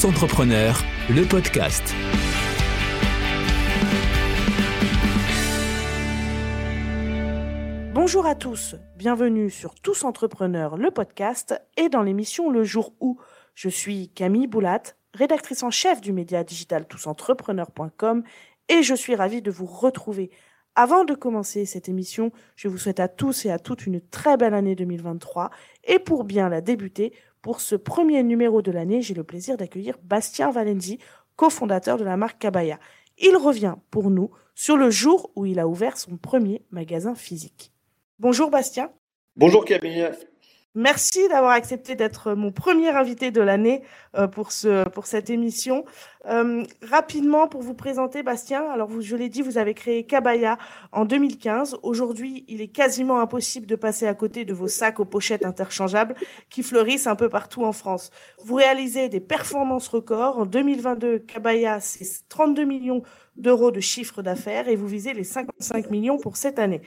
Tous Entrepreneurs, le podcast. Bonjour à tous, bienvenue sur Tous Entrepreneurs, le podcast et dans l'émission Le jour où. Je suis Camille Boulat, rédactrice en chef du média digital tousentrepreneurs.com et je suis ravie de vous retrouver. Avant de commencer cette émission, je vous souhaite à tous et à toutes une très belle année 2023 et pour bien la débuter, pour ce premier numéro de l'année, j'ai le plaisir d'accueillir Bastien Valenzi, cofondateur de la marque Cabaya. Il revient pour nous sur le jour où il a ouvert son premier magasin physique. Bonjour Bastien. Bonjour Camille. Merci d'avoir accepté d'être mon premier invité de l'année euh, pour, ce, pour cette émission. Euh, rapidement, pour vous présenter, Bastien, alors vous, je l'ai dit, vous avez créé Cabaya en 2015. Aujourd'hui, il est quasiment impossible de passer à côté de vos sacs aux pochettes interchangeables qui fleurissent un peu partout en France. Vous réalisez des performances records. En 2022, Cabaya, c'est 32 millions d'euros de chiffre d'affaires et vous visez les 55 millions pour cette année.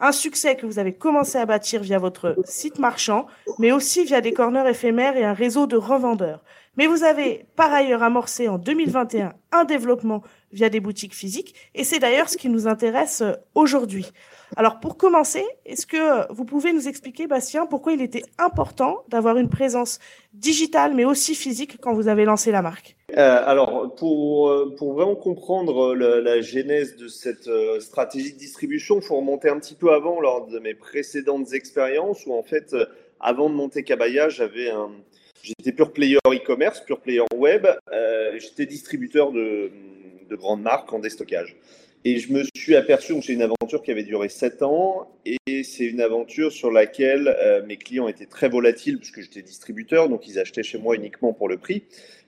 Un succès que vous avez commencé à bâtir via votre site marchand, mais aussi via des corners éphémères et un réseau de revendeurs. Mais vous avez par ailleurs amorcé en 2021 un développement via des boutiques physiques, et c'est d'ailleurs ce qui nous intéresse euh, aujourd'hui. Alors pour commencer, est-ce que vous pouvez nous expliquer, Bastien, pourquoi il était important d'avoir une présence digitale mais aussi physique quand vous avez lancé la marque? Euh, Alors pour, euh, pour vraiment comprendre la, genèse de cette euh, stratégie de distribution, il faut remonter un petit peu avant lors de mes précédentes expériences où en fait, avant de monter Cabaya, j'avais un... J'étais pure player e-commerce, pure player web. Euh, j'étais distributeur de, de grandes marques en déstockage. Et je me suis aperçu, donc c'est une aventure qui avait duré 7 ans, et c'est une aventure sur laquelle euh, mes clients étaient très volatiles, puisque j'étais distributeur, donc ils achetaient chez moi uniquement pour le prix.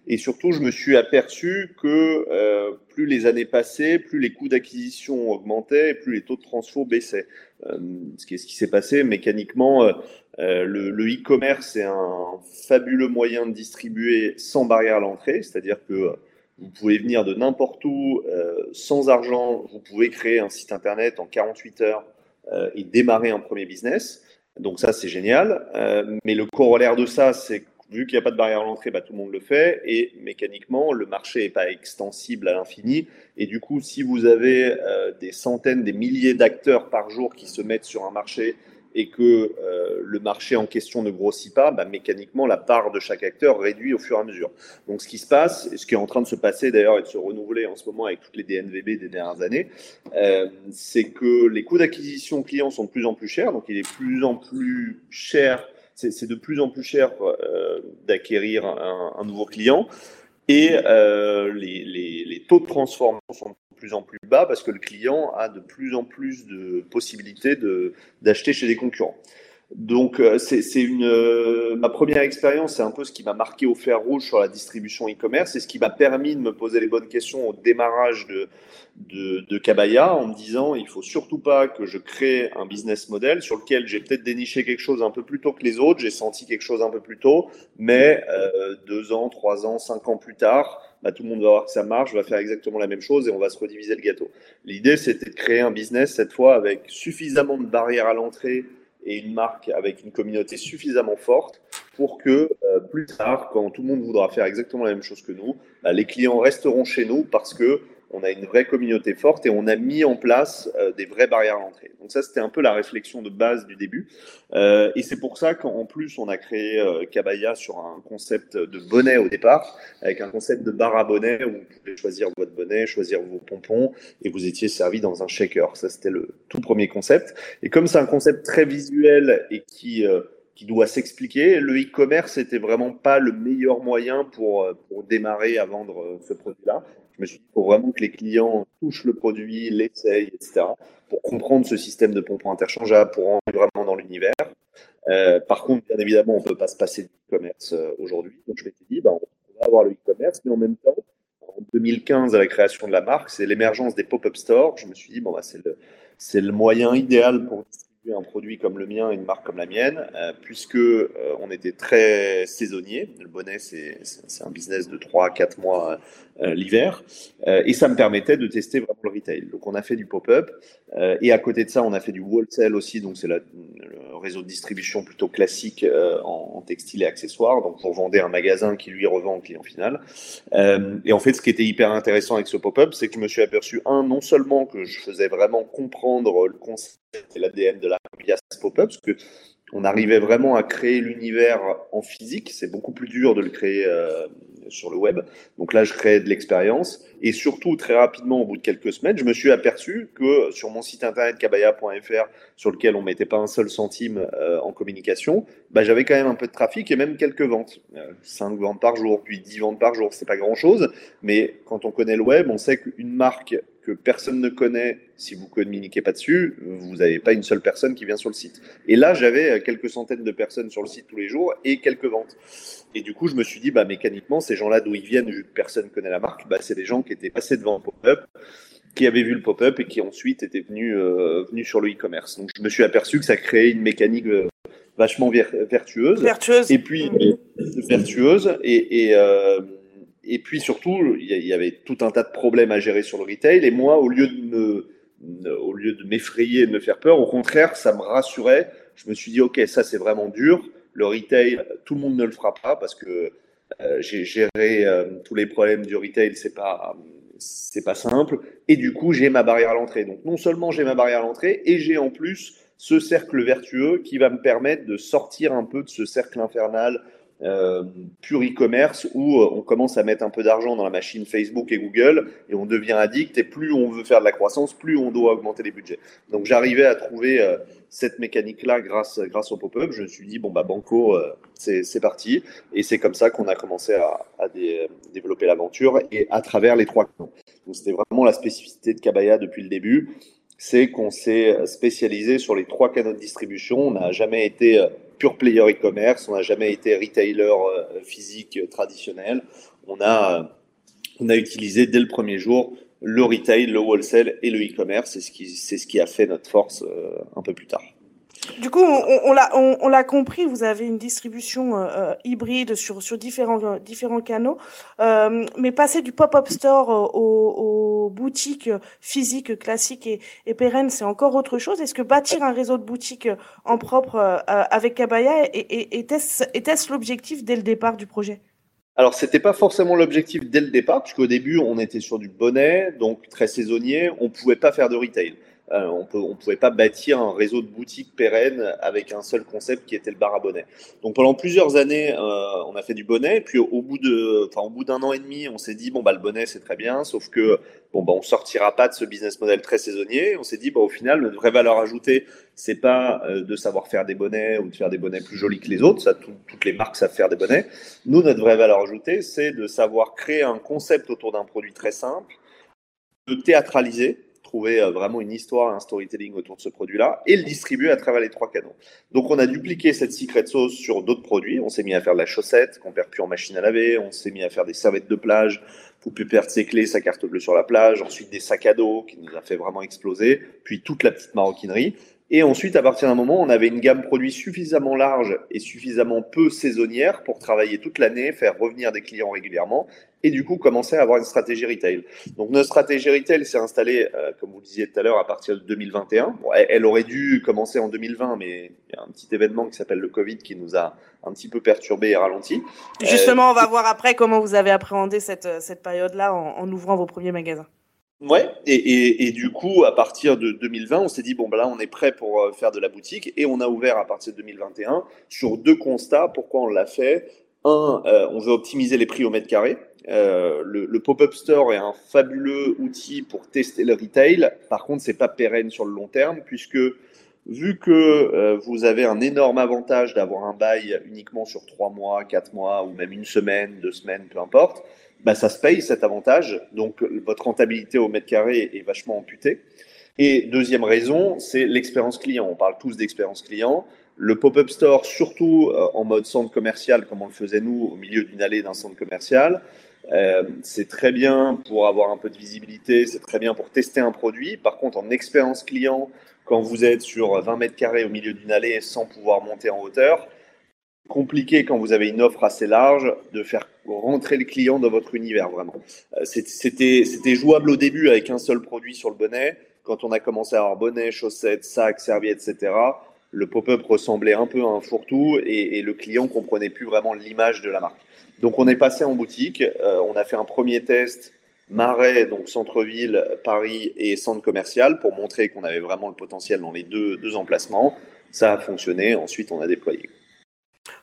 Et surtout, je me suis aperçu que euh, plus les années passaient, plus les coûts d'acquisition augmentaient, et plus les taux de transfo baissaient. Euh, ce qui s'est passé mécaniquement. Le e-commerce est un fabuleux moyen de distribuer sans barrière à l'entrée, c'est-à-dire que vous pouvez venir de n'importe où euh, sans argent. Vous pouvez créer un site internet en 48 heures euh, et démarrer un premier business. Donc ça, c'est génial. Euh, mais le corollaire de ça, c'est vu qu'il n'y a pas de barrière à l'entrée, bah, tout le monde le fait. Et mécaniquement, le marché n'est pas extensible à l'infini. Et du coup, si vous avez des centaines, des milliers d'acteurs par jour qui se mettent sur un marché et que euh, le marché en question ne grossit pas, bah, mécaniquement, la part de chaque acteur réduit au fur et à mesure. Donc, ce qui se passe, ce qui est en train de se passer d'ailleurs et de se renouveler en ce moment avec toutes les DNVB des dernières années, euh, c'est que les coûts d'acquisition clients sont de plus en plus chers. Donc, il est de plus en plus cher, c'est de plus en plus cher euh, d'acquérir un, un, nouveau client. Et euh, les, les, les, taux de transformation sont plus en plus bas parce que le client a de plus en plus de possibilités d'acheter chez des concurrents. Donc, euh, c'est une euh, ma première expérience, c'est un peu ce qui m'a marqué au fer rouge sur la distribution e-commerce et ce qui m'a permis de me poser les bonnes questions au démarrage de, de, de Cabaya en me disant il faut surtout pas que je crée un business model sur lequel j'ai peut-être déniché quelque chose un peu plus tôt que les autres, j'ai senti quelque chose un peu plus tôt, mais euh, deux ans, trois ans, cinq ans plus tard, bah, tout le monde va voir que ça marche, va faire exactement la même chose et on va se rediviser le gâteau. L'idée, c'était de créer un business cette fois avec suffisamment de barrières à l'entrée et une marque avec une communauté suffisamment forte pour que euh, plus tard, quand tout le monde voudra faire exactement la même chose que nous, bah, les clients resteront chez nous parce que on a une vraie communauté forte et on a mis en place euh, des vraies barrières à l'entrée. Donc ça, c'était un peu la réflexion de base du début. Euh, et c'est pour ça qu'en plus, on a créé euh, Cabaya sur un concept de bonnet au départ, avec un concept de bar à bonnet où vous pouvez choisir votre bonnet, choisir vos pompons, et vous étiez servi dans un shaker. Ça, c'était le tout premier concept. Et comme c'est un concept très visuel et qui... Euh, doit s'expliquer. Le e-commerce n'était vraiment pas le meilleur moyen pour, démarrer à vendre ce produit-là. Je me suis dit, il faut vraiment que les clients touchent le produit, l'essayent, etc., pour comprendre ce système de pompons interchangeables, pour rentrer vraiment dans l'univers. Euh, par contre, bien évidemment, on ne peut pas se passer du e-commerce euh, aujourd'hui. Donc, je m'étais dit, bah, on va avoir le e-commerce, mais en même temps, en 2015, à la création de la marque, c'est l'émergence des pop-up stores. Je me suis dit, bon, bah, c'est le, c'est moyen idéal pour un produit comme le mien, une marque comme la mienne, euh, puisque euh, on était très saisonnier. Le bonnet, c'est un business de 3-4 mois euh, l'hiver, et ça me permettait de tester vraiment le retail. Donc on a fait du pop-up, et à côté de ça, on a fait du wholesale aussi, donc c'est le réseau de distribution plutôt classique en, en, textile et accessoires. Donc pour vendre un magasin qui lui revend au client final. et en fait, ce qui était hyper intéressant avec ce pop-up, c'est que je me suis aperçu un non seulement que je faisais vraiment comprendre le concept et l'ADN de la via pop-up, parce que on arrivait vraiment à créer l'univers en physique. C'est beaucoup plus dur de le créer euh, sur le web. Donc là, je créais de l'expérience. Et surtout, très rapidement, au bout de quelques semaines, je me suis aperçu que sur mon site internet kabaya.fr, sur lequel on mettait pas un seul centime euh, en communication, bah, j'avais quand même un peu de trafic et même quelques ventes. Euh, 5 ventes par jour, puis 10 ventes par jour. C'est pas grand chose. Mais quand on connaît le web, on sait qu'une marque que personne ne connaît, si vous communiquez pas dessus, vous n'avez pas une seule personne qui vient sur le site. Et là, j'avais euh, quelques centaines de personnes sur le site tous les jours et quelques ventes. Et du coup, je me suis dit, bah, mécaniquement, ces gens-là, d'où ils viennent, vu que personne ne connaît la marque, bah, c'est des gens qui étaient passés devant un pop-up, qui avaient vu le pop-up et qui ensuite étaient venus, euh, venus sur le e-commerce. Donc, je me suis aperçu que ça créait une mécanique euh, vachement vertueuse. Vertueuse. Et puis, vertueuse. Et, et euh, et puis surtout, il y avait tout un tas de problèmes à gérer sur le retail. Et moi, au lieu de me, au lieu de m'effrayer et de me faire peur, au contraire, ça me rassurait. Je me suis dit, ok, ça c'est vraiment dur. Le retail, tout le monde ne le fera pas parce que euh, j'ai géré euh, tous les problèmes du retail, c'est pas c'est pas simple. Et du coup, j'ai ma barrière à l'entrée. Donc non seulement j'ai ma barrière à l'entrée, et j'ai en plus ce cercle vertueux qui va me permettre de sortir un peu de ce cercle infernal euh, pur e-commerce où euh, on commence à mettre un peu d'argent dans la machine Facebook et Google et on devient addict et plus on veut faire de la croissance, plus on doit augmenter les budgets. Donc j'arrivais à trouver euh, cette mécanique-là grâce, grâce au pop-up. Je me suis dit, bon, bah Banco, c'est parti. Et c'est comme ça qu'on a commencé à, à développer l'aventure et à travers les trois canaux. Donc c'était vraiment la spécificité de Kabaya depuis le début c'est qu'on s'est spécialisé sur les trois canaux de distribution. On n'a jamais été pure player e-commerce, on n'a jamais été retailer euh, physique traditionnel. On a, euh, on a utilisé dès le premier jour le retail, le wholesale et le e-commerce. C'est ce qui, c'est ce qui a fait notre force euh, un peu plus tard. Du coup, on, l'a compris, vous avez une distribution euh, euh, hybride sur, euh, différents canaux, mais passer du pop-up store aux, boutiques physiques classiques et, pérennes, c'est encore autre chose. Est-ce que bâtir un réseau de boutiques en propre avec Kabaya était-ce était l'objectif dès le départ du projet? Alors, c'était pas forcément l'objectif dès le départ, puisqu'au début, on était sur du bonnet, donc très saisonnier, on pouvait pas faire de retail. Euh, on ne pouvait pas bâtir un réseau de boutiques pérennes avec un seul concept qui était le bar à bonnet. Donc pendant plusieurs années, euh, on a fait du bonnet, puis au bout de, enfin au bout d'un an et demi, on s'est dit bon bah le bonnet c'est très bien, sauf que bon bah on sortira pas de ce business model très saisonnier. On s'est dit bah au final notre vraie valeur ajoutée c'est pas euh, de savoir faire des bonnets ou de faire des bonnets plus jolis que les autres, ça toutes les marques savent faire des bonnets. Nous notre vraie valeur ajoutée c'est de savoir créer un concept autour d'un produit très simple, de théâtraliser trouver euh, vraiment une histoire, un storytelling autour de ce produit-là et le distribuer à travers les trois canaux. Donc on a dupliqué cette secret sauce sur d'autres produits. On s'est mis à faire de la chaussette qu'on perd plus en machine à laver. On s'est mis à faire des serviettes de plage pour plus perdre ses clés, sa carte bleue sur la plage. Ensuite des sacs à dos qui nous a fait vraiment exploser. Puis toute la petite maroquinerie. Et ensuite, à partir d'un moment, on avait une gamme produit suffisamment large et suffisamment peu saisonnière pour travailler toute l'année, faire revenir des clients régulièrement et du coup commencer à avoir une stratégie retail. Donc notre stratégie retail s'est installée, euh, comme vous le disiez tout à l'heure, à partir de 2021. Bon, elle, aurait dû commencer en 2020, mais il y a un petit événement qui s'appelle le Covid qui nous a un petit peu perturbé et ralenti. Justement, euh, on va voir après comment vous avez appréhendé cette, cette période-là en, en ouvrant vos premiers magasins. Ouais, et, et, du coup, à partir de 2020, on s'est dit, bon, ben là, on est prêt pour euh, faire de la boutique, et on a ouvert à partir de 2021 sur deux constats. Pourquoi on l'a fait? Un, euh, on veut optimiser les prix au mètre carré. Euh, le, pop-up store est un fabuleux outil pour tester le retail. Par contre, c'est pas pérenne sur le long terme, puisque vu que vous avez un énorme avantage d'avoir un bail uniquement sur trois mois, quatre mois, ou même une semaine, deux semaines, peu importe, bah, ça se paye cet avantage. Donc votre rentabilité au mètre carré est vachement amputée. Et deuxième raison, c'est l'expérience client. On parle tous d'expérience client. Le pop-up store, surtout euh, en mode centre commercial, comme on le faisait nous, au milieu d'une allée d'un centre commercial, euh, c'est très bien pour avoir un peu de visibilité, c'est très bien pour tester un produit. Par contre, en expérience client, quand vous êtes sur 20 mètres carrés au milieu d'une allée sans pouvoir monter en hauteur. Compliqué quand vous avez une offre assez large de faire rentrer le client dans votre univers vraiment. Euh, c'était jouable au début avec un seul produit sur le bonnet. Quand on a commencé à avoir bonnet, chaussettes, sacs, serviettes, etc., le pop-up ressemblait un peu à un fourre-tout et, le client comprenait plus vraiment l'image de la marque. Donc on est passé en boutique, euh, on a fait un premier test Marais, donc centre-ville, Paris et centre commercial pour montrer qu'on avait vraiment le potentiel dans les deux, deux emplacements. Ça a fonctionné, ensuite on a déployé.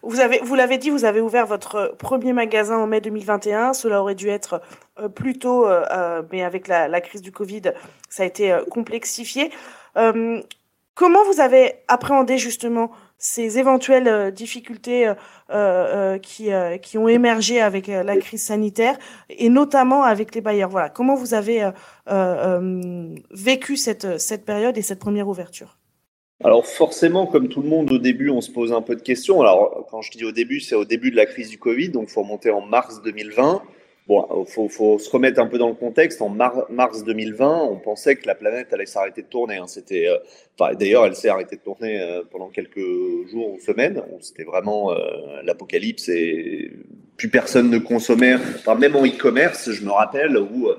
Vous avez, vous l'avez dit, vous avez ouvert votre premier magasin en mai 2021. Cela aurait dû être euh, plus tôt, euh, euh, mais avec la, crise du Covid, ça a été complexifié. comment vous avez appréhendé justement ces éventuelles difficultés qui, ont émergé avec la crise sanitaire et notamment avec les bailleurs? Voilà, comment vous avez vécu cette période et cette première ouverture? Alors forcément, comme tout le monde au début, on se pose un peu de questions. Alors quand je dis au début, c'est au début de la crise du Covid, donc faut remonter en mars 2020. Bon, faut, faut, se remettre un peu dans le contexte. En mars 2020, on pensait que la planète allait s'arrêter de tourner. Hein. C'était, euh, d'ailleurs, elle s'est arrêtée de tourner euh, pendant quelques jours ou semaines. C'était vraiment euh, l'apocalypse et plus personne ne consommait. Enfin, même en e-commerce, je me rappelle où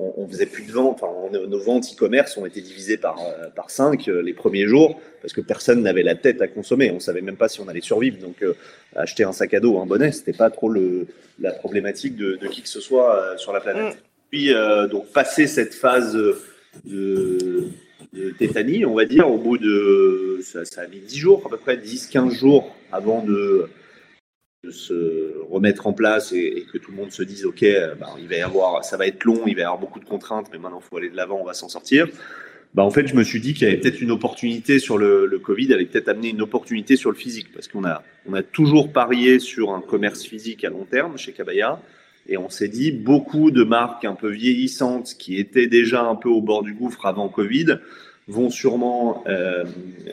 on, faisait plus de ventes. Enfin, nos ventes e-commerce ont été divisées par, euh, par 5 euh, les premiers jours parce que personne n'avait la tête à consommer. On savait même pas si on allait survivre. Donc, euh, acheter un sac à dos, un bonnet, c'était pas trop le, la problématique de, qui que ce soit sur la planète. Mm. Puis, donc, passer cette phase de, tétanie, on va dire, au bout de. Ça, ça a mis 10 jours, à peu près 10-15 jours avant de de se remettre en place et, que tout le monde se dise ok bah, il va y avoir ça va être long il va y avoir beaucoup de contraintes mais maintenant faut aller de l'avant on va s'en sortir. Bah, en fait je me suis dit qu'il y avait peut-être une opportunité sur le, le Covid allait peut-être amener une opportunité sur le physique parce qu'on a on a toujours parié sur un commerce physique à long terme chez Kabaya et on s'est dit beaucoup de marques un peu vieillissantes qui étaient déjà un peu au bord du gouffre avant Covid vont sûrement euh,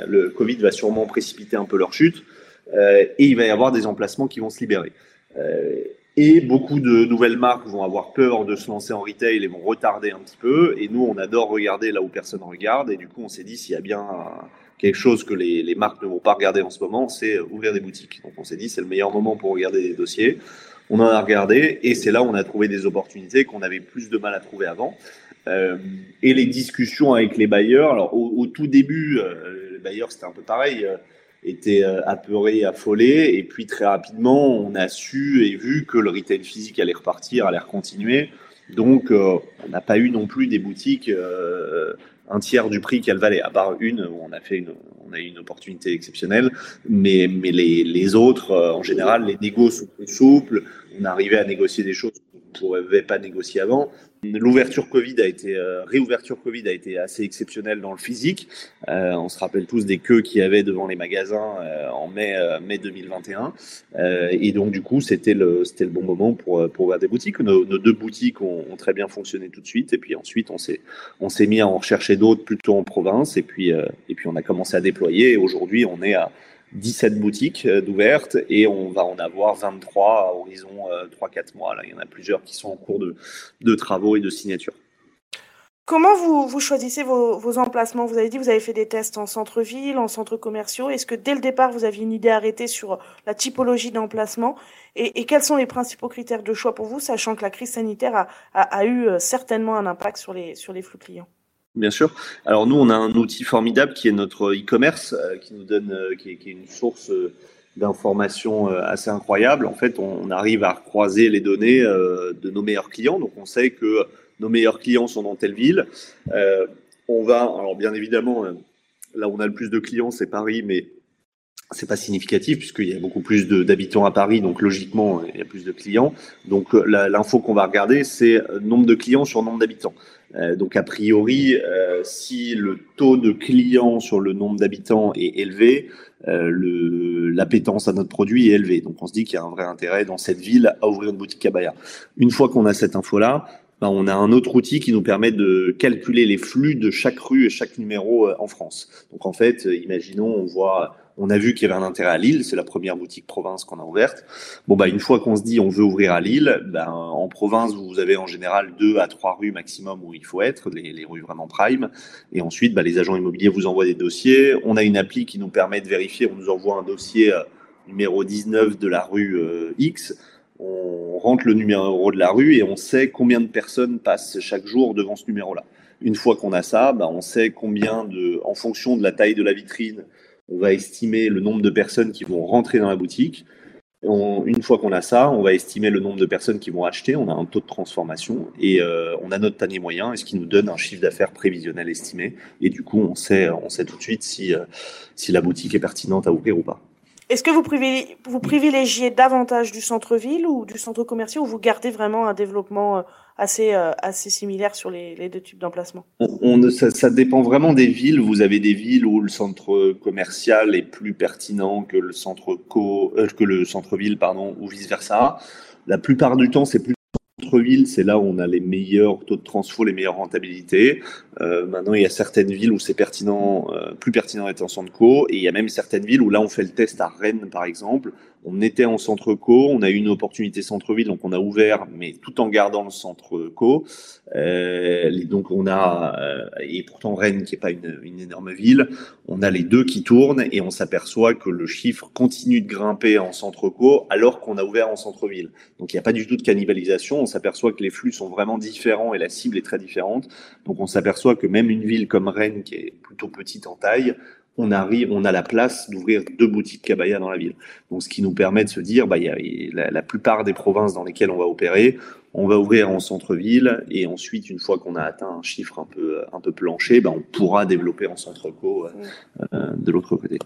le Covid va sûrement précipiter un peu leur chute. euh, et il va y avoir des emplacements qui vont se libérer. Euh, et beaucoup de nouvelles marques vont avoir peur de se lancer en retail et vont retarder un petit peu. Et nous, on adore regarder là où personne regarde. Et du coup, on s'est dit, s'il y a bien quelque chose que les, marques ne vont pas regarder en ce moment, c'est ouvrir des boutiques. Donc on s'est dit, c'est le meilleur moment pour regarder des dossiers. On en a regardé et c'est là où on a trouvé des opportunités qu'on avait plus de mal à trouver avant. Euh, et les discussions avec les bailleurs, alors au, tout début, euh, les bailleurs, c'était un peu pareil. Euh, était euh, apeuré, affolé. Et puis très rapidement, on a su et vu que le retail physique allait repartir, allait continuer. Donc, euh, on n'a pas eu non plus des boutiques euh, un tiers du prix qu'elles valaient, à part une où on a fait on a eu une opportunité exceptionnelle. Mais, mais les, les autres, en général, les négos sont plus souples. On arrivait à négocier des choses qu'on ne pouvait pas négocier avant. L'ouverture Covid a été, euh, réouverture Covid a été assez exceptionnelle dans le physique. Euh, on se rappelle tous des queues qu'il y avait devant les magasins euh, en mai, mai 2021. et donc, du coup, c'était le, c'était le bon moment pour, pour ouvrir des boutiques. Nos, deux boutiques ont, ont, très bien fonctionné tout de suite. Et puis ensuite, on s'est, on s'est mis à en rechercher d'autres plutôt en province. Et puis, et puis, on a commencé à déployer. Et aujourd'hui, on est à, 17 boutiques euh, d'ouvertes et on va en avoir 23 à horizon 3-4 euh, mois. Il y en a plusieurs qui sont en cours de, travaux et de signature. Comment vous, choisissez vos, emplacements? Vous avez dit vous avez fait des tests en centre-ville, en centres commerciaux. Est-ce que dès le départ, vous aviez une idée arrêtée sur la typologie d'emplacement? Et, quels sont les principaux critères de choix pour vous, sachant que la crise sanitaire a eu euh, certainement un impact sur les, sur les flux clients? Bien sûr. Alors nous, on a un outil formidable qui est notre e-commerce, euh, qui nous donne, euh, qui, est, une source euh, d'informations assez incroyable. En fait, on, arrive à croiser les données de nos meilleurs clients. Donc, on sait que nos meilleurs clients sont dans telle ville. on va, alors bien évidemment, là où on a le plus de clients, c'est Paris, mais c'est pas significatif puisqu'il y a beaucoup plus d'habitants à Paris, donc logiquement il y a plus de clients. Donc l'info qu'on va regarder, c'est nombre de clients sur nombre d'habitants. Euh, donc a priori, euh, si le taux de clients sur le nombre d'habitants est élevé, euh, l'appétence à notre produit est élevée. Donc on se dit qu'il y a un vrai intérêt dans cette ville à ouvrir une boutique Cabaya. Une fois qu'on a cette info-là, ben, on a un autre outil qui nous permet de calculer les flux de chaque rue et chaque numéro en France. Donc en fait, imaginons, on voit On a vu qu'il y avait un intérêt à Lille, c'est la première boutique province qu'on a ouverte. Bon, bah, une fois qu'on se dit on veut ouvrir à Lille, ben, en province, vous avez en général deux à trois rues maximum où il faut être, les, les rues vraiment prime. Et ensuite, bah, les agents immobiliers vous envoient des dossiers. On a une appli qui nous permet de vérifier, on nous envoie un dossier euh, numéro 19 de la rue euh, X. On rentre le numéro de la rue et on sait combien de personnes passent chaque jour devant ce numéro-là. Une fois qu'on a ça, bah, on sait combien de, en fonction de la taille de la vitrine, on va estimer le nombre de personnes qui vont rentrer dans la boutique. une fois qu'on a ça, on va estimer le nombre de personnes qui vont acheter. On a un taux de transformation et euh, on a notre panier moyen, ce qui nous donne un chiffre d'affaires prévisionnel estimé. Et du coup, on sait, on sait tout de suite si, euh, si la boutique est pertinente à ouvrir ou pas. Est-ce que vous privilégiez, vous privilégiez davantage du centre-ville ou du centre commercial ou vous gardez vraiment un développement euh, assez, euh, assez sur les, deux types d'emplacement on, ça, ça, dépend vraiment des villes. Vous avez des villes où le centre commercial est plus pertinent que le centre euh, que le centre-ville, pardon, ou vice versa. La plupart du temps, c'est plus centre-ville, c'est là où on a les meilleurs taux de transfo, les meilleures rentabilités. Euh, maintenant, il y a certaines villes où c'est pertinent, euh, plus pertinent d'être en centre co, et il y a même certaines villes où là, on fait le test à Rennes, par exemple. On était en centre co, on a eu une opportunité centre-ville, donc on a ouvert, mais tout en gardant le centre co. Euh, donc on a, euh, et pourtant Rennes, qui est pas une, une, énorme ville, on a les deux qui tournent et on s'aperçoit que le chiffre continue de grimper en centre co alors qu'on a ouvert en centre-ville. Donc il n'y a pas du tout de cannibalisation. On s'aperçoit que les flux sont vraiment différents et la cible est très différente. Donc on s'aperçoit que même une ville comme Rennes, qui est plutôt petite en taille, on arrive, on a la place d'ouvrir deux boutiques Cabaya dans la ville. Donc, ce qui nous permet de se dire, bah, il y a la, plupart des provinces dans lesquelles on va opérer, on va ouvrir en centre-ville et ensuite, une fois qu'on a atteint un chiffre un peu, un peu plancher, bah, on pourra développer en centre-co euh, euh, de l'autre côté.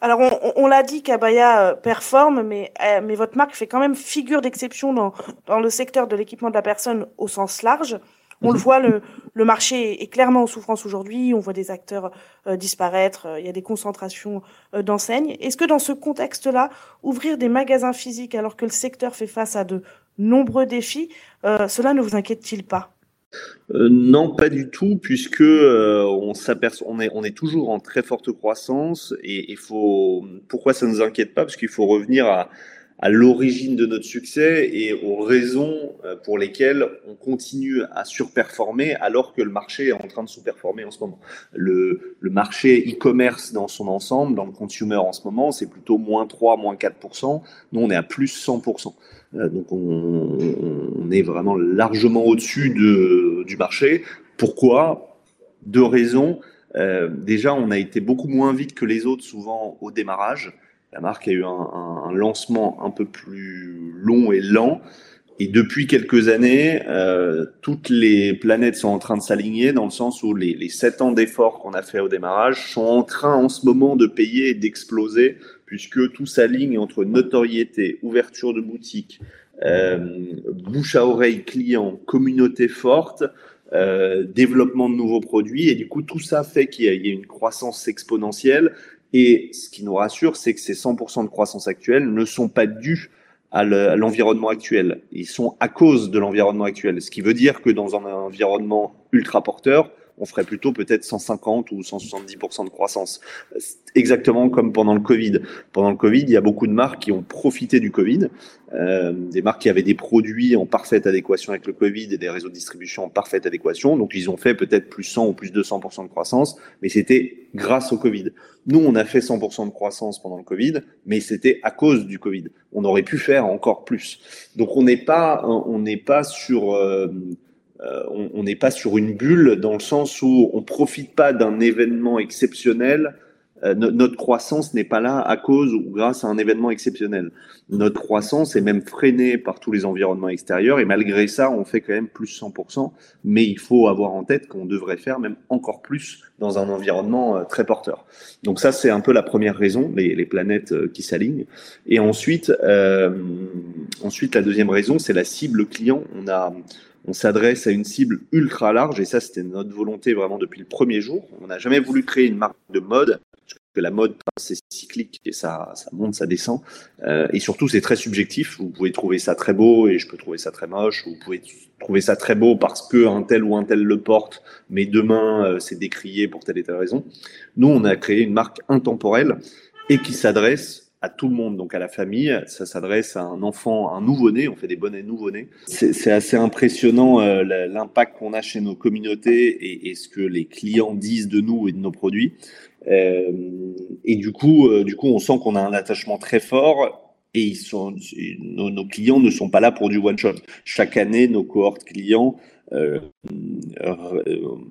Alors, on, l'a dit, Cabaya euh, performe, mais, mais votre marque fait quand même figure d'exception dans, dans le secteur de l'équipement de la personne au sens large. On le mhm. voit, le, le, marché est clairement en souffrance aujourd'hui. On voit des acteurs euh, disparaître. Euh, il y a des concentrations euh, d'enseignes. Est-ce que dans ce contexte-là, ouvrir des magasins physiques alors que le secteur fait face à de nombreux défis, cela ne vous inquiète-t-il pas? Non, pas du tout, puisque on s'aperçoit, on est, on est toujours en très forte croissance et il faut. Pourquoi ça ne nous inquiète pas? Parce qu'il faut revenir à, à l'origine de notre succès et aux raisons euh, pour lesquelles on continue à surperformer alors que le marché est en train de sous-performer en ce moment. Le, marché e-commerce dans son ensemble, dans le consumer en ce moment, c'est plutôt moins 3, moins 4%. Nous, on est à plus 100%. Euh, donc, on, est vraiment largement au-dessus de, du marché. Pourquoi? Deux raisons. Euh, déjà, on a été beaucoup moins vite que les autres souvent au démarrage. La marque a eu un, un, lancement un peu plus long et lent. Et depuis quelques années, euh, toutes les planètes sont en train de s'aligner dans le sens où les, les sept ans d'efforts qu'on a fait au démarrage sont en train en ce moment de payer et d'exploser, puisque tout s'aligne entre notoriété, ouverture de boutique, euh, bouche à oreille client, communauté forte, euh, développement de nouveaux produits. Et du coup, tout ça fait qu'il y, a une croissance exponentielle et ce qui nous rassure, c'est que ces 100% de croissance actuelle ne sont pas dus à l'environnement actuel. Ils sont à cause de l'environnement actuel. Ce qui veut dire que dans un environnement ultra porteur, on ferait plutôt peut-être 150 ou 170% de croissance. Exactement comme pendant le Covid. Pendant le Covid, il y a beaucoup de marques qui ont profité du Covid, euh, des marques qui avaient des produits en parfaite adéquation avec le Covid et des réseaux de distribution en parfaite adéquation. Donc, ils ont fait peut-être plus 100 ou plus 200% de croissance, mais c'était grâce au Covid. Nous, on a fait 100% de croissance pendant le Covid, mais c'était à cause du Covid. On aurait pu faire encore plus. Donc, on n'est pas, on n'est pas sur euh, euh, on n'est pas sur une bulle dans le sens où on profite pas d'un événement exceptionnel. Euh, notre croissance n'est pas là à cause ou grâce à un événement exceptionnel. Notre croissance est même freinée par tous les environnements extérieurs et malgré ça, on fait quand même plus 100%. Mais il faut avoir en tête qu'on devrait faire même encore plus dans un environnement euh, très porteur. Donc ça, c'est un peu la première raison, les, les planètes qui s'alignent. Et ensuite, euh, ensuite, la deuxième raison, c'est la cible client. On a on s'adresse à une cible ultra large et ça c'était notre volonté vraiment depuis le premier jour. On n'a jamais voulu créer une marque de mode la mode c'est cyclique et ça, ça monte, ça descend euh, et surtout c'est très subjectif. Vous pouvez trouver ça très beau et je peux trouver ça très moche. Vous pouvez trouver ça très beau parce que un tel ou un tel le porte, mais demain euh, c'est décrié pour telle et telle raison. Nous on a créé une marque intemporelle et qui s'adresse à tout le monde, donc à la famille. Ça s'adresse à un enfant, un nouveau-né. On fait des bonnets nouveau-nés. C'est assez impressionnant euh, l'impact qu'on a chez nos communautés et, ce que les clients disent de nous et de nos produits. Euh, et du coup, euh, du coup, on sent qu'on a un attachement très fort. Et ils sont, nos, clients ne sont pas là pour du one shot. Chaque année, nos cohortes clients euh,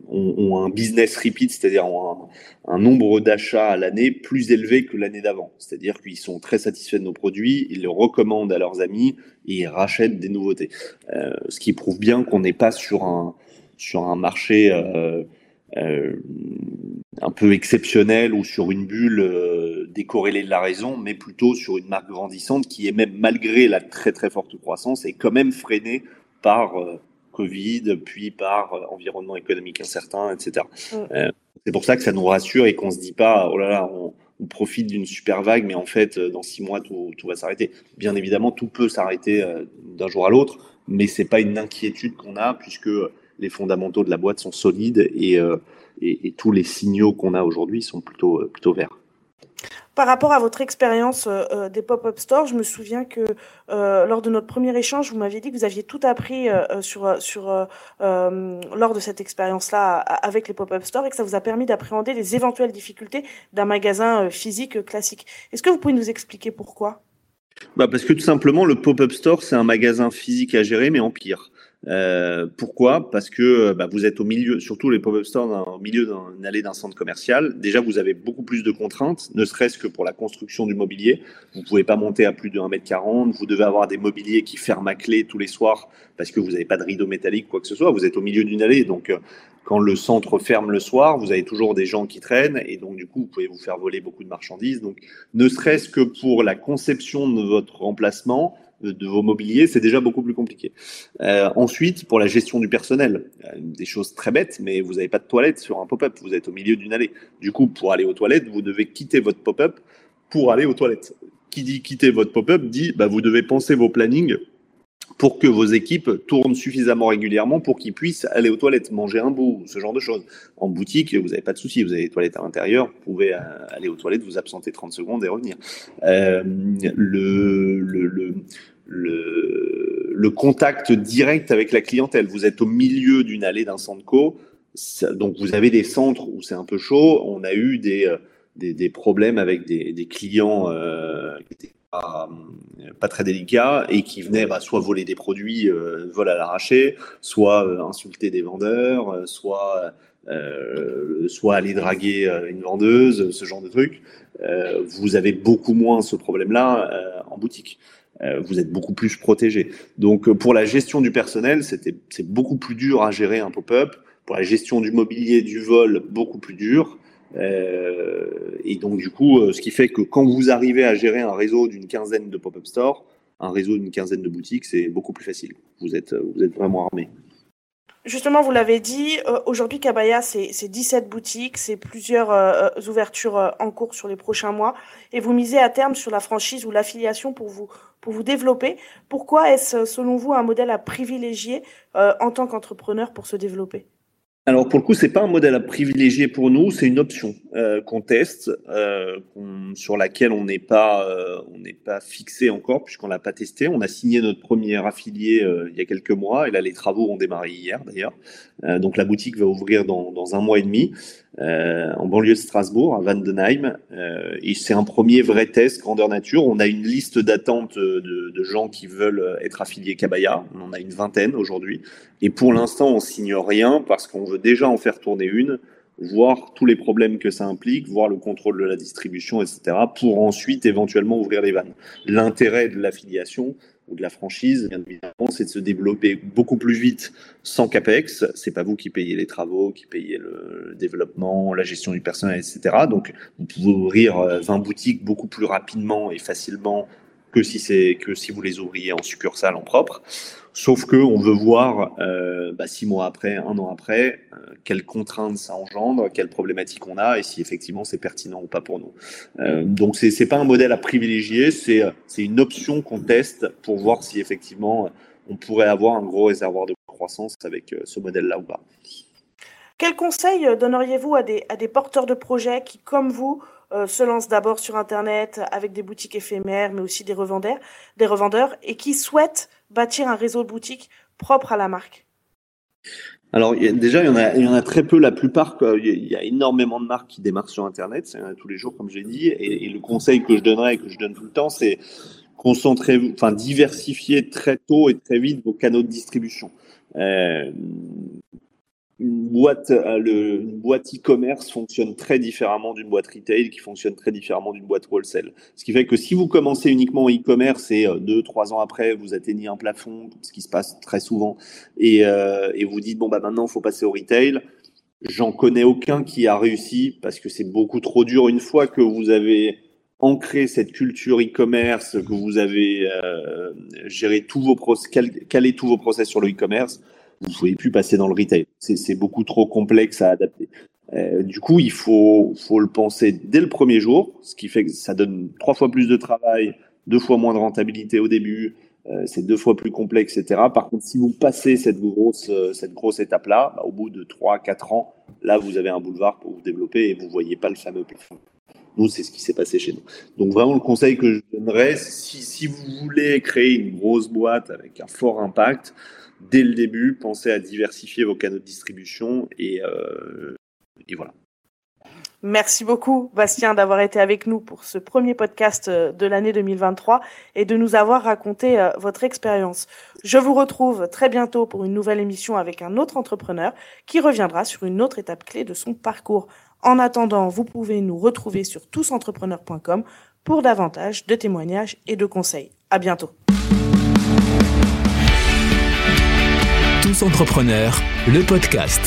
ont, un business repeat, c'est-à-dire un, nombre d'achats à l'année plus élevé que l'année d'avant. C'est-à-dire qu'ils sont très satisfaits de nos produits, ils les recommandent à leurs amis et ils rachètent des nouveautés. Euh, ce qui prouve bien qu'on n'est pas sur un, sur un marché euh, euh un peu exceptionnel ou sur une bulle euh, décorrélée de la raison, mais plutôt sur une marque grandissante qui est même, malgré la très très forte croissance, est quand même freinée par Covid, puis par euh, environnement économique incertain, etc. Mm. Euh, c'est pour ça que ça nous rassure et qu'on se dit pas, oh là là, on, profite d'une super vague, mais en fait, euh, dans six mois, tout, va s'arrêter. Bien évidemment, tout peut s'arrêter d'un jour à l'autre, mais c'est pas une inquiétude qu'on a puisque les fondamentaux de la boîte sont solides et, et, et tous les signaux qu'on a aujourd'hui sont plutôt, plutôt verts. Par rapport à votre expérience euh, euh, des pop-up stores, je me souviens que euh, lors de notre premier échange, vous m'aviez dit que vous aviez tout appris sur, sur, lors de cette expérience-là avec les pop-up stores et que ça vous a permis d'appréhender les éventuelles difficultés d'un magasin physique classique. Est-ce que vous pouvez nous expliquer pourquoi? Bah Parce que tout simplement, le pop-up store, c'est un magasin physique à gérer, mais en pire. Euh, pourquoi? Parce que bah, vous êtes au milieu, surtout les pop-up stores, au milieu d'une allée d'un centre commercial. Déjà, vous avez beaucoup plus de contraintes, ne serait-ce que pour la construction du mobilier. Vous ne pouvez pas monter à plus de 1m40. Vous devez avoir des mobiliers qui ferment à clé tous les soirs parce que vous n'avez pas de rideau métallique, quoi que ce soit. Vous êtes au milieu d'une allée, donc euh, quand le centre ferme le soir, vous avez toujours des gens qui traînent et donc du coup, vous pouvez vous faire voler beaucoup de marchandises. Donc, ne serait-ce que pour la conception de votre remplacement, de vos mobiliers, c'est déjà beaucoup plus compliqué. Euh, ensuite, pour la gestion du personnel, euh, des choses très bêtes, mais vous n'avez pas de toilette sur un pop-up, vous êtes au milieu d'une allée. Du coup, pour aller aux toilettes, vous devez quitter votre pop-up pour aller aux toilettes. Qui dit quitter votre pop-up dit bah, vous devez penser vos plannings pour que vos équipes tournent suffisamment régulièrement pour qu'ils puissent aller aux toilettes, manger un bout, ce genre de choses. En boutique, vous n'avez pas de souci, vous avez les toilettes à l'intérieur, vous pouvez euh, aller aux toilettes, vous absenter 30 secondes et revenir. Euh, le, le, le, le, contact direct avec la clientèle, vous êtes au milieu d'une allée d'un centre co, donc vous avez des centres où c'est un peu chaud, on a eu des... Euh, des, des problèmes avec des, des clients euh, qui étaient euh, pas, très délicat et qui venait bah, soit voler des produits, euh, vol à l'arraché, soit euh, insulter des vendeurs, soit, soit aller draguer une vendeuse, ce genre de trucs. vous avez beaucoup moins ce problème-là en boutique. vous êtes beaucoup plus protégé. Donc pour la gestion du personnel, c'est beaucoup plus dur à gérer un pop-up. Pour la gestion du mobilier, du vol, beaucoup plus dur. Euh, et donc, du coup, euh, ce qui fait que quand vous arrivez à gérer un réseau d'une quinzaine de pop-up stores, un réseau d'une quinzaine de boutiques, c'est beaucoup plus facile. Vous êtes, êtes vraiment armé. Justement, vous l'avez dit, euh, aujourd'hui, Kabaya, c'est 17 boutiques, c'est plusieurs ouvertures en cours sur les prochains mois, et vous misez à terme sur la franchise ou l'affiliation pour vous, pour vous développer. Pourquoi est-ce, selon vous, un modèle à privilégier en tant qu'entrepreneur pour se développer? Alors pour le coup, c'est pas un modèle à privilégier pour nous, c'est une option euh, qu'on teste, euh, sur laquelle on n'est pas, euh, on n'est pas fixé encore puisqu'on l'a pas testé. On a signé notre premier affilié euh, il y a quelques mois et là les travaux ont démarré hier d'ailleurs. Donc la boutique va ouvrir dans, dans un mois et demi. Euh, en banlieue de Strasbourg, à Vandenheim. Euh, et c'est un premier vrai test grandeur nature. On a une liste d'attente de, de, gens qui veulent être affiliés Kabaya. On en a une vingtaine aujourd'hui. Et pour l'instant, on signe rien parce qu'on veut déjà en faire tourner une, voir tous les problèmes que ça implique, voir le contrôle de la distribution, etc., pour ensuite éventuellement ouvrir les vannes. L'intérêt de l'affiliation, ou de la franchise, c'est de se développer beaucoup plus vite sans capex. C'est pas vous qui payez les travaux, qui payez le développement, la gestion du personnel, etc. Donc, vous pouvez ouvrir 20 euh, boutiques beaucoup plus rapidement et facilement que si c'est que si vous les ouvriez en succursale en propre. Sauf que on veut voir euh, bah, six mois après, un an après, euh, quelles contraintes ça engendre, quelles problématiques on a et si effectivement c'est pertinent ou pas pour nous. Euh, donc c'est c'est pas un modèle à privilégier, c'est c'est une option qu'on teste pour voir si effectivement on pourrait avoir un gros réservoir de croissance avec ce modèle-là ou pas. Quel conseil donneriez-vous à des, à des porteurs de projets qui, comme vous, se lancent d'abord sur Internet avec des boutiques éphémères, mais aussi des revendeurs, des revendeurs, et qui souhaitent bâtir un réseau de boutiques propre à la marque alors déjà, il y, en a, très peu. La plupart, il y a énormément de marques qui démarrent sur Internet. C'est tous les jours, comme j'ai dit. Et, le conseil que je donnerais et que je donne tout le temps, c'est concentrer, enfin diversifier très tôt et très vite vos canaux de distribution. Euh, euh, une boîte e-commerce fonctionne très différemment d'une boîte retail qui fonctionne très différemment d'une boîte wholesale. Ce qui fait que si vous commencez uniquement en e-commerce et euh, deux, trois ans après, vous atteignez un plafond, ce qui se passe très souvent, et, euh, vous dites, bon, bah maintenant, il faut passer au retail. J'en connais aucun qui a réussi parce que c'est beaucoup trop dur une fois que vous avez ancré cette culture e-commerce, que vous avez géré tous vos process, calé tous vos process sur le e-commerce vous ne pouvez plus passer dans le retail. C'est beaucoup trop complexe à adapter. Euh, du coup, il faut, le penser dès le premier jour, ce qui fait que ça donne trois fois plus de travail, deux fois moins de rentabilité au début, euh, c'est deux fois plus complexe, etc. Par contre, si vous passez cette grosse, euh, étape-là, bah, au bout de trois, quatre ans, là, vous avez un boulevard pour vous développer et vous voyez pas le fameux plafond. Nous, c'est ce qui s'est passé chez nous. Donc vraiment, le conseil que je donnerais, si, vous voulez créer une grosse boîte avec un fort impact, dès le début, pensez à diversifier vos canaux de distribution et, euh, et voilà. Merci beaucoup, Bastien, d'avoir été avec nous pour ce premier podcast euh, de l'année 2023 et de nous avoir raconté euh, votre expérience. Je vous retrouve très bientôt pour une nouvelle émission avec un autre entrepreneur qui reviendra sur une autre étape clé de son parcours. En attendant, vous pouvez nous retrouver sur tousentrepreneurs.com pour davantage de témoignages et de conseils. À bientôt. Tous Entrepreneurs, le podcast.